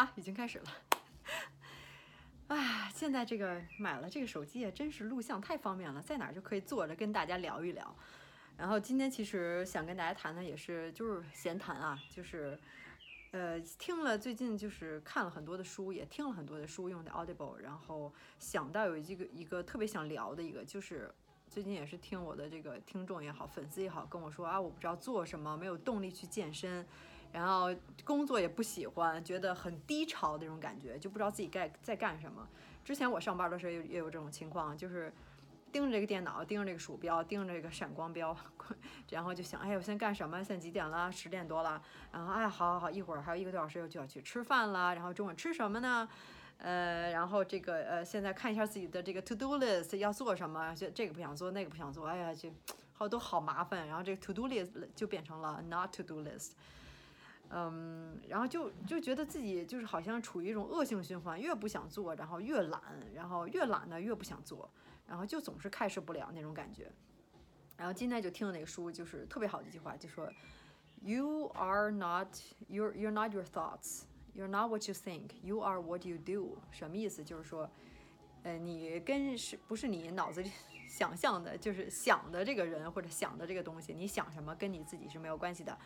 啊，已经开始了。啊，现在这个买了这个手机啊，真是录像太方便了，在哪儿就可以坐着跟大家聊一聊。然后今天其实想跟大家谈的也是就是闲谈啊，就是呃听了最近就是看了很多的书，也听了很多的书用的 Audible，然后想到有一个一个特别想聊的一个，就是最近也是听我的这个听众也好，粉丝也好跟我说啊，我不知道做什么，没有动力去健身。然后工作也不喜欢，觉得很低潮的那种感觉，就不知道自己该在干什么。之前我上班的时候也也有这种情况，就是盯着这个电脑，盯着这个鼠标，盯着这个闪光标，然后就想，哎，我现在干什么？现在几点了？十点多了。然后，哎，好好好，一会儿还有一个多小时就要去吃饭了。然后中午吃什么呢？呃，然后这个呃，现在看一下自己的这个 to do list 要做什么，就这个不想做，那个不想做，哎呀，就好多好麻烦。然后这个 to do list 就变成了 not to do list。嗯，然后就就觉得自己就是好像处于一种恶性循环，越不想做，然后越懒，然后越懒呢越不想做，然后就总是开始不了那种感觉。然后今天就听了那个书，就是特别好的一句话，就说，You are not you're you're not your thoughts, you're not what you think, you are what you do。什么意思？就是说，呃，你跟是不是你脑子里 想象的，就是想的这个人或者想的这个东西，你想什么跟你自己是没有关系的。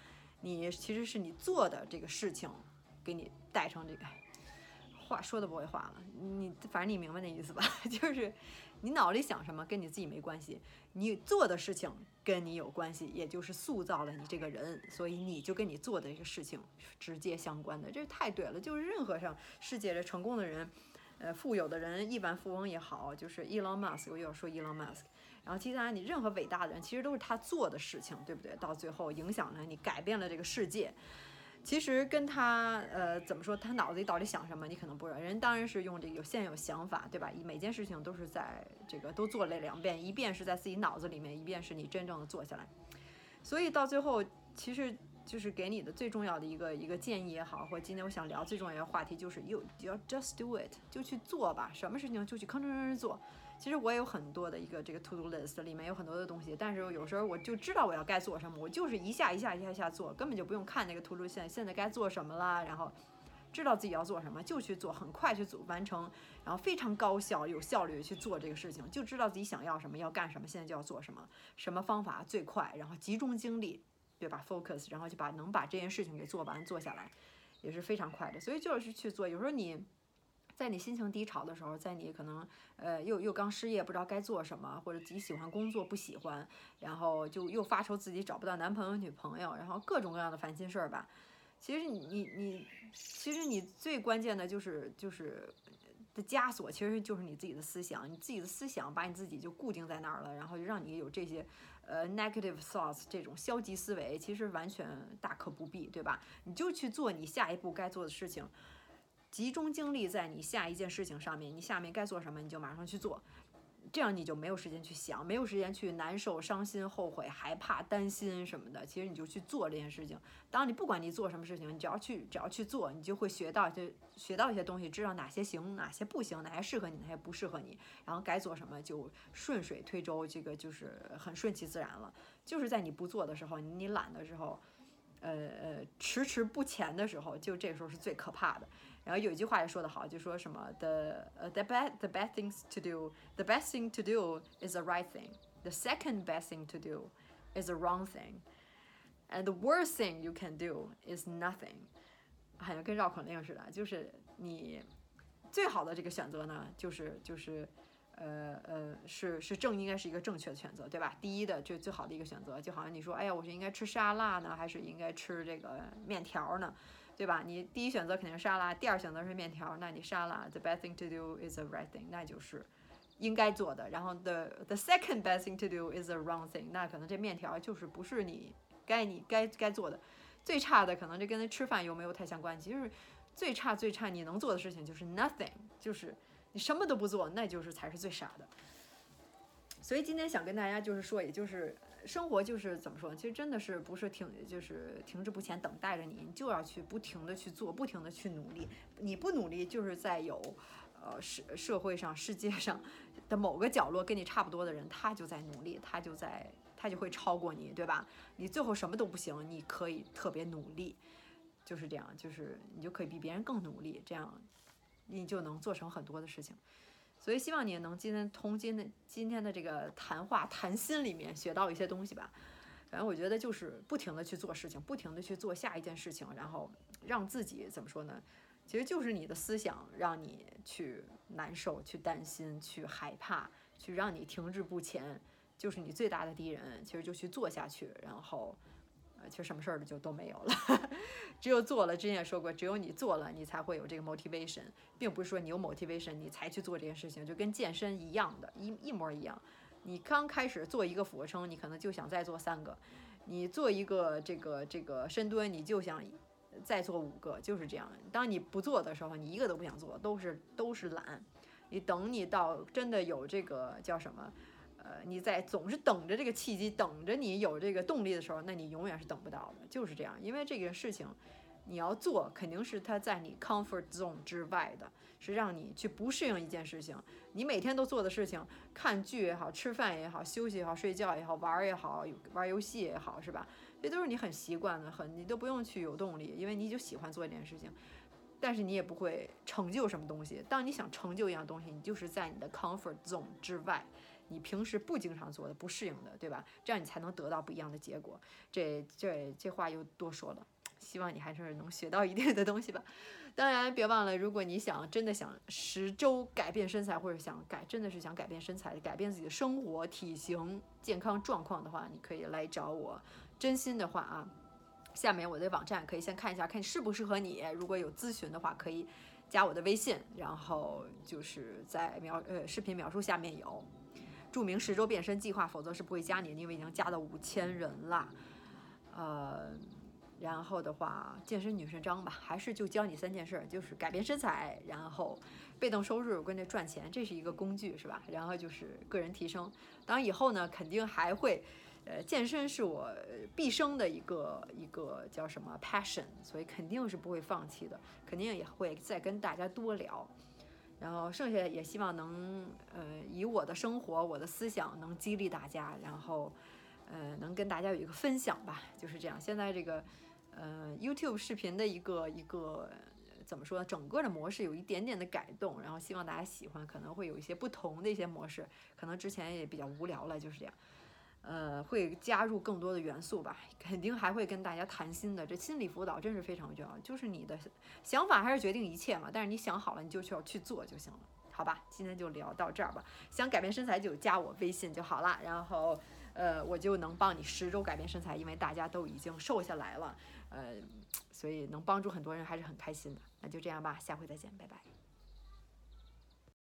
你其实是你做的这个事情，给你带成这个话说的不会话了。你反正你明白那意思吧？就是你脑里想什么跟你自己没关系，你做的事情跟你有关系，也就是塑造了你这个人，所以你就跟你做的这个事情直接相关的。这太对了，就是任何上世界的成功的人，呃，富有的人，亿万富翁也好，就是 Elon Musk，我又要说 Elon Musk。然后，其他你任何伟大的人，其实都是他做的事情，对不对？到最后影响了你，改变了这个世界。其实跟他，呃，怎么说？他脑子里到底想什么？你可能不知道。人当然是用这个有现有想法，对吧？每件事情都是在这个都做了两遍，一遍是在自己脑子里面，一遍是你真正的做下来。所以到最后，其实就是给你的最重要的一个一个建议也好，或者今天我想聊最重要的话题就是，you 要 just do it，就去做吧，什么事情就去吭哧吭哧做。其实我也有很多的一个这个 to do list，里面有很多的东西，但是有时候我就知道我要该做什么，我就是一下一下一下一下做，根本就不用看那个 to do 线，现在该做什么了，然后知道自己要做什么就去做，很快去做完成，然后非常高效有效率去做这个事情，就知道自己想要什么要干什么，现在就要做什么，什么方法最快，然后集中精力，对吧？focus，然后就把能把这件事情给做完做下来，也是非常快的，所以就是去做，有时候你。在你心情低潮的时候，在你可能呃又又刚失业不知道该做什么，或者自己喜欢工作不喜欢，然后就又发愁自己找不到男朋友女朋友，然后各种各样的烦心事儿吧。其实你你你，其实你最关键的就是就是的枷锁，其实就是你自己的思想，你自己的思想把你自己就固定在那儿了，然后就让你有这些呃 negative thoughts 这种消极思维，其实完全大可不必，对吧？你就去做你下一步该做的事情。集中精力在你下一件事情上面，你下面该做什么你就马上去做，这样你就没有时间去想，没有时间去难受、伤心、后悔、害怕、担心什么的。其实你就去做这件事情。当你不管你做什么事情，你只要去，只要去做，你就会学到，就学到一些东西，知道哪些行，哪些不行，哪些适合你，哪些不适合你。然后该做什么就顺水推舟，这个就是很顺其自然了。就是在你不做的时候，你懒的时候，呃呃，迟迟不前的时候，就这个时候是最可怕的。然后有一句话也说得好，就说什么 the 呃 the bad the bad things to do the best thing to do is the right thing the second best thing to do is the wrong thing and the worst thing you can do is nothing，好像跟绕口令似的，就是你最好的这个选择呢，就是就是呃呃是是正应该是一个正确的选择，对吧？第一的最最好的一个选择，就好像你说，哎呀，我是应该吃沙拉呢，还是应该吃这个面条呢？对吧？你第一选择肯定是沙拉，第二选择是面条，那你沙拉 the best thing to do is the right thing，那就是应该做的。然后 the the second best thing to do is the wrong thing，那可能这面条就是不是你该你该该做的。最差的可能这跟吃饭有没有太相关系？就是最差最差你能做的事情就是 nothing，就是你什么都不做，那就是才是最傻的。所以今天想跟大家就是说，也就是。生活就是怎么说？其实真的是不是停，就是停滞不前，等待着你，你就要去不停的去做，不停的去努力。你不努力，就是在有，呃，社社会上、世界上的某个角落跟你差不多的人，他就在努力，他就在，他就会超过你，对吧？你最后什么都不行，你可以特别努力。就是这样，就是你就可以比别人更努力，这样你就能做成很多的事情。所以希望你也能今天从今天今天的这个谈话谈心里面学到一些东西吧。反正我觉得就是不停的去做事情，不停的去做下一件事情，然后让自己怎么说呢？其实就是你的思想让你去难受、去担心、去害怕、去让你停滞不前，就是你最大的敌人。其实就去做下去，然后。其实什么事儿的就都没有了，只有做了。之前也说过，只有你做了，你才会有这个 motivation，并不是说你有 motivation 你才去做这件事情，就跟健身一样的，一一模一样。你刚开始做一个俯卧撑，你可能就想再做三个；你做一个这个这个深蹲，你就想再做五个，就是这样。当你不做的时候，你一个都不想做，都是都是懒。你等你到真的有这个叫什么？呃，你在总是等着这个契机，等着你有这个动力的时候，那你永远是等不到的，就是这样。因为这个事情，你要做，肯定是它在你 comfort zone 之外的，是让你去不适应一件事情。你每天都做的事情，看剧也好，吃饭也好，休息也好，睡觉也好，玩也好，玩游戏也好，是吧？这都是你很习惯的，很你都不用去有动力，因为你就喜欢做这件事情。但是你也不会成就什么东西。当你想成就一样东西，你就是在你的 comfort zone 之外。你平时不经常做的、不适应的，对吧？这样你才能得到不一样的结果。这、这、这话又多说了，希望你还是能学到一定的东西吧。当然，别忘了，如果你想真的想十周改变身材，或者想改真的是想改变身材、改变自己的生活体型、健康状况的话，你可以来找我。真心的话啊，下面我的网站可以先看一下，看适不适合你。如果有咨询的话，可以加我的微信，然后就是在描呃视频描述下面有。著名十周变身计划，否则是不会加你，因为已经加到五千人了。呃，然后的话，健身女神章吧，还是就教你三件事，就是改变身材，然后被动收入跟着赚钱，这是一个工具，是吧？然后就是个人提升。当然以后呢，肯定还会，呃，健身是我毕生的一个一个叫什么 passion，所以肯定是不会放弃的，肯定也会再跟大家多聊。然后剩下也希望能，呃，以我的生活、我的思想能激励大家，然后，呃，能跟大家有一个分享吧，就是这样。现在这个，呃，YouTube 视频的一个一个怎么说，整个的模式有一点点的改动，然后希望大家喜欢，可能会有一些不同的一些模式，可能之前也比较无聊了，就是这样。呃，会加入更多的元素吧，肯定还会跟大家谈心的。这心理辅导真是非常重要，就是你的想法还是决定一切嘛。但是你想好了，你就需要去做就行了，好吧？今天就聊到这儿吧。想改变身材就加我微信就好了，然后呃，我就能帮你十周改变身材，因为大家都已经瘦下来了，呃，所以能帮助很多人还是很开心的。那就这样吧，下回再见，拜拜。